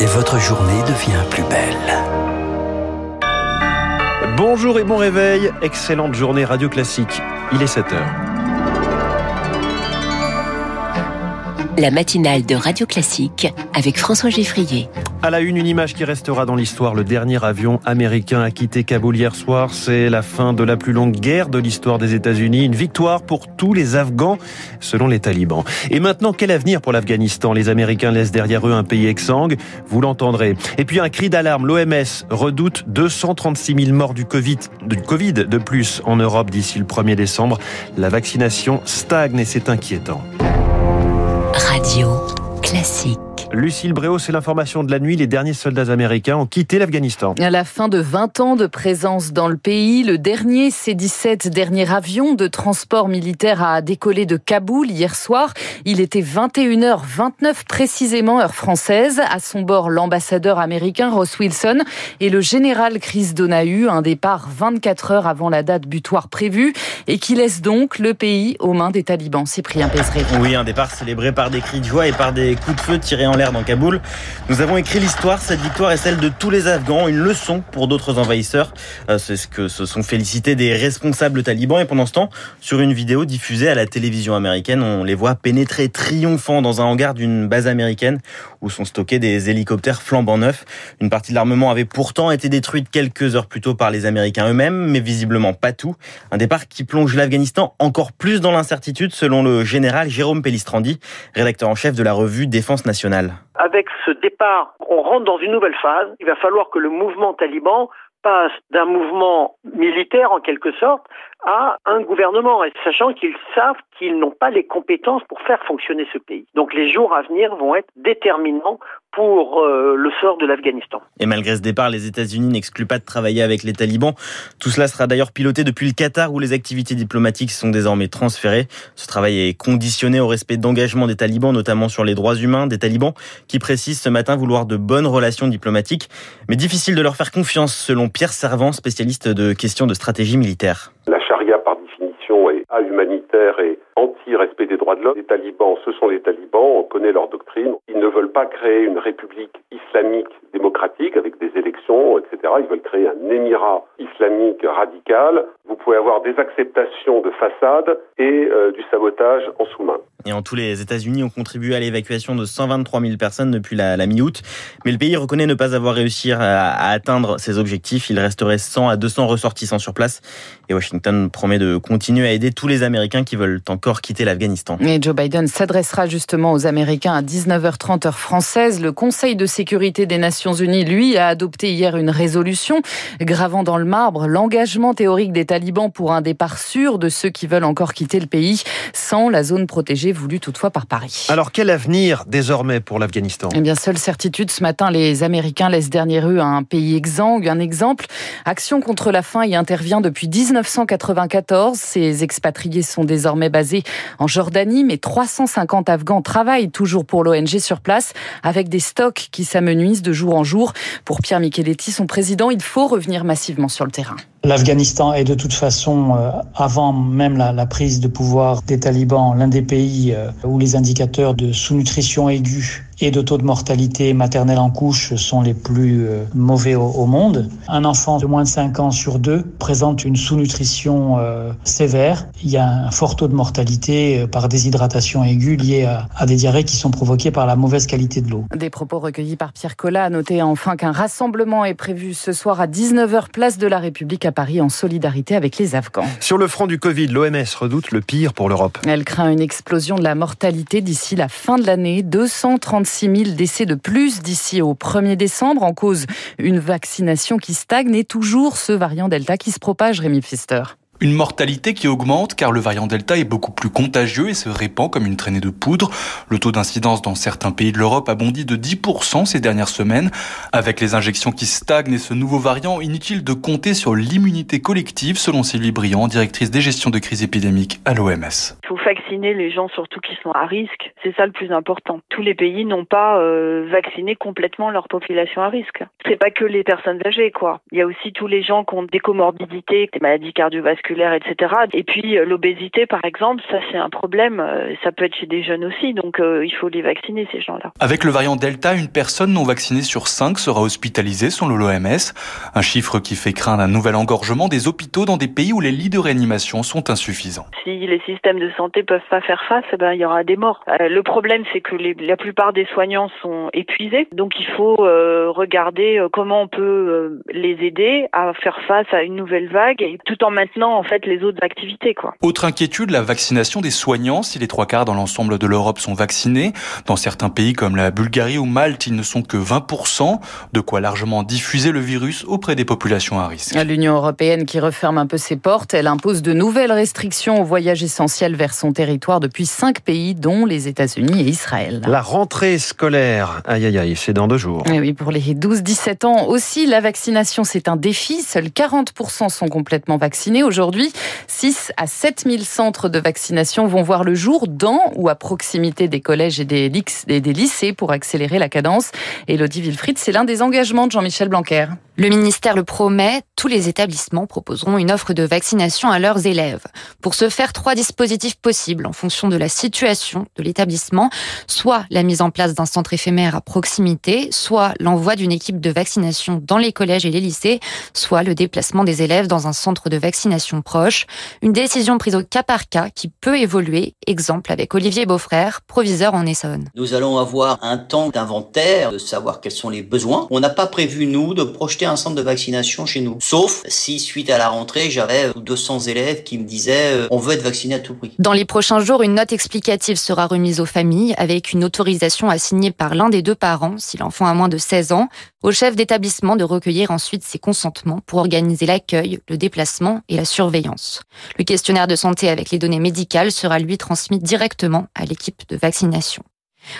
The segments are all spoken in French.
Et votre journée devient plus belle. Bonjour et bon réveil. Excellente journée Radio Classique. Il est 7 heures. La matinale de Radio Classique avec François Geffrier. À la une, une image qui restera dans l'histoire. Le dernier avion américain a quitté Kaboul hier soir. C'est la fin de la plus longue guerre de l'histoire des États-Unis. Une victoire pour tous les Afghans, selon les talibans. Et maintenant, quel avenir pour l'Afghanistan? Les Américains laissent derrière eux un pays exsangue. Vous l'entendrez. Et puis un cri d'alarme. L'OMS redoute 236 000 morts du Covid, du Covid de plus en Europe d'ici le 1er décembre. La vaccination stagne et c'est inquiétant. Classique. Lucille Bréau, c'est l'information de la nuit. Les derniers soldats américains ont quitté l'Afghanistan. À la fin de 20 ans de présence dans le pays, le dernier C-17, dernier avion de transport militaire a décollé de Kaboul hier soir. Il était 21h29 précisément, heure française. À son bord, l'ambassadeur américain Ross Wilson et le général Chris Donahue, un départ 24 heures avant la date butoir prévue et qui laisse donc le pays aux mains des talibans. Cyprien Pézeré. Oui, un départ célébré par des cris de joie et par des coups de feu tirés en l'air dans Kaboul. Nous avons écrit l'histoire. Cette victoire est celle de tous les Afghans, une leçon pour d'autres envahisseurs. Euh, c'est ce que se sont félicités des responsables talibans. Et pendant ce temps, sur une vidéo diffusée à la télévision américaine, on les voit pénétrer triomphant dans un hangar d'une base américaine où sont stockés des hélicoptères flambant neufs. Une partie de l'armement avait pourtant été détruite quelques heures plus tôt par les Américains eux-mêmes, mais visiblement pas tout. Un départ qui plonge l'Afghanistan encore plus dans l'incertitude, selon le général Jérôme Pellistrandi, rédacteur en chef de la revue Défense nationale. Avec ce départ, on rentre dans une nouvelle phase. Il va falloir que le mouvement taliban passe d'un mouvement militaire en quelque sorte à un gouvernement, sachant qu'ils savent qu'ils n'ont pas les compétences pour faire fonctionner ce pays. Donc les jours à venir vont être déterminants pour euh, le sort de l'Afghanistan. Et malgré ce départ, les États-Unis n'excluent pas de travailler avec les talibans. Tout cela sera d'ailleurs piloté depuis le Qatar où les activités diplomatiques sont désormais transférées. Ce travail est conditionné au respect d'engagement des talibans, notamment sur les droits humains des talibans, qui précisent ce matin vouloir de bonnes relations diplomatiques, mais difficile de leur faire confiance selon Pierre Servant, spécialiste de questions de stratégie militaire. La charia, par définition, est humanitaire et anti-respect des droits de l'homme. Les talibans, ce sont les talibans, on connaît leur doctrine. Ils ne veulent pas créer une république islamique démocratique avec des élections, etc. Ils veulent créer un émirat islamique radical. Vous pouvez avoir des acceptations de façade et euh, du sabotage en sous-main. Et en tous les États-Unis ont contribué à l'évacuation de 123 000 personnes depuis la, la mi-août. Mais le pays reconnaît ne pas avoir réussi à, à, atteindre ses objectifs. Il resterait 100 à 200 ressortissants sur place. Et Washington promet de continuer à aider tous les Américains qui veulent encore quitter l'Afghanistan. Et Joe Biden s'adressera justement aux Américains à 19h30 heure française. Le Conseil de sécurité des Nations Unies, lui, a adopté hier une résolution gravant dans le marbre l'engagement théorique des talibans pour un départ sûr de ceux qui veulent encore quitter le pays sans la zone protégée voulue toutefois par Paris. Alors quel avenir désormais pour l'Afghanistan? Eh bien, seule certitude, ce matin, les Américains laissent derrière eux un pays exsangue. Un exemple, Action contre la faim y intervient depuis 1994. Ces expatriés sont désormais basés en Jordanie, mais 350 Afghans travaillent toujours pour l'ONG sur place avec des stocks qui s'amenuisent de jour en jour. Pour Pierre Micheletti, son président, il faut revenir massivement sur le terrain. L'Afghanistan est de toute façon, euh, avant même la, prise de pouvoir des talibans, l'un des pays euh, où les indicateurs de sous-nutrition aiguë et de taux de mortalité maternelle en couche sont les plus euh, mauvais au, au, monde. Un enfant de moins de 5 ans sur deux présente une sous-nutrition euh, sévère. Il y a un fort taux de mortalité euh, par déshydratation aiguë liée à, à, des diarrhées qui sont provoquées par la mauvaise qualité de l'eau. Des propos recueillis par Pierre Collat. Notez enfin qu'un rassemblement est prévu ce soir à 19h place de la République à Paris en solidarité avec les Afghans. Sur le front du Covid, l'OMS redoute le pire pour l'Europe. Elle craint une explosion de la mortalité d'ici la fin de l'année. 230 6 000 décès de plus d'ici au 1er décembre en cause une vaccination qui stagne et toujours ce variant Delta qui se propage, Rémi Pfister. Une mortalité qui augmente car le variant Delta est beaucoup plus contagieux et se répand comme une traînée de poudre. Le taux d'incidence dans certains pays de l'Europe a bondi de 10% ces dernières semaines. Avec les injections qui stagnent et ce nouveau variant, inutile de compter sur l'immunité collective selon Sylvie Briand, directrice des gestions de crise épidémique à l'OMS. Il faut vacciner les gens surtout qui sont à risque. C'est ça le plus important. Tous les pays n'ont pas euh, vacciné complètement leur population à risque. C'est pas que les personnes âgées quoi. Il y a aussi tous les gens qui ont des comorbidités, des maladies cardiovasculaires musculaire, etc. Et puis euh, l'obésité, par exemple, ça c'est un problème. Euh, ça peut être chez des jeunes aussi, donc il faut les vacciner ces gens-là. Avec le variant Delta, une personne non vaccinée sur cinq sera hospitalisée selon l'OMS, un chiffre qui fait craindre un nouvel engorgement des hôpitaux dans des pays où les lits de réanimation sont insuffisants. Si les systèmes de santé peuvent pas faire face, eh ben il y aura des morts. le problème c'est que les, la plupart des soignants sont épuisés, donc il faut regarder comment on peut les aider à faire face à une nouvelle vague, et tout en maintenant en fait les autres activités. Quoi. Autre inquiétude, la vaccination des soignants. Si les trois quarts dans l'ensemble de l'Europe sont vaccinés, dans certains pays comme la Bulgarie ou Malte, ils ne sont que 20%, de quoi largement diffuser le virus auprès des populations à risque. L'Union européenne qui referme un peu ses portes, elle impose de nouvelles restrictions aux voyages essentiels vers son territoire depuis cinq pays, dont les États-Unis et Israël. La rentrée scolaire, aïe aïe aïe, c'est dans deux jours. Et oui, pour les 12-17 ans aussi, la vaccination c'est un défi. Seuls 40% sont complètement vaccinés. Aujourd'hui, 6 à 7 000 centres de vaccination vont voir le jour dans ou à proximité des collèges et des, lycées pour accélérer la cadence. Elodie Wilfried, c'est l'un des engagements de Jean-Michel Blanquer. Le ministère le promet, tous les établissements proposeront une offre de vaccination à leurs élèves. Pour ce faire, trois dispositifs possibles en fonction de la situation de l'établissement, soit la mise en place d'un centre éphémère à proximité, soit l'envoi d'une équipe de vaccination dans les collèges et les lycées, soit le déplacement des élèves dans un centre de vaccination proche. Une décision prise au cas par cas qui peut évoluer, exemple avec Olivier Beaufrère, proviseur en Essonne. Nous allons avoir un temps d'inventaire, de savoir quels sont les besoins. On n'a pas prévu, nous, de projeter un centre de vaccination chez nous. Sauf si, suite à la rentrée, j'avais 200 élèves qui me disaient euh, on veut être vacciné à tout prix. Dans les prochains jours, une note explicative sera remise aux familles avec une autorisation assignée par l'un des deux parents, si l'enfant a moins de 16 ans, au chef d'établissement de recueillir ensuite ses consentements pour organiser l'accueil, le déplacement et la surveillance. Le questionnaire de santé avec les données médicales sera lui transmis directement à l'équipe de vaccination.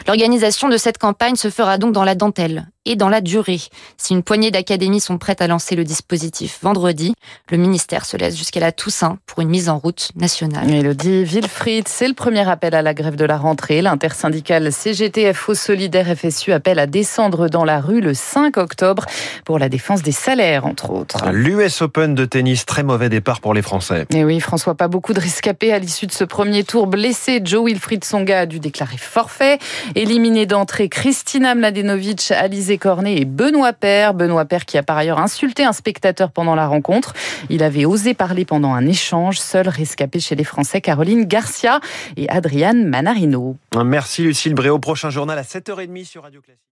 L'organisation de cette campagne se fera donc dans la dentelle et dans la durée. Si une poignée d'académies sont prêtes à lancer le dispositif vendredi, le ministère se laisse jusqu'à la Toussaint pour une mise en route nationale. Mélodie Wilfried, c'est le premier appel à la grève de la rentrée. L'intersyndicale CGTFO Solidaire FSU appelle à descendre dans la rue le 5 octobre pour la défense des salaires, entre autres. L'US Open de tennis, très mauvais départ pour les Français. Et oui, François, pas beaucoup de rescapés à l'issue de ce premier tour. Blessé, Joe Wilfried Songa a dû déclarer forfait. Éliminé d'entrée, Christina Mladenovic, Alizé Cornet et Benoît Père. Benoît Père qui a par ailleurs insulté un spectateur pendant la rencontre. Il avait osé parler pendant un échange. Seul rescapé chez les Français, Caroline Garcia et Adriane Manarino. Merci Lucille Bréau. Prochain journal à 7h30 sur Radio Classique.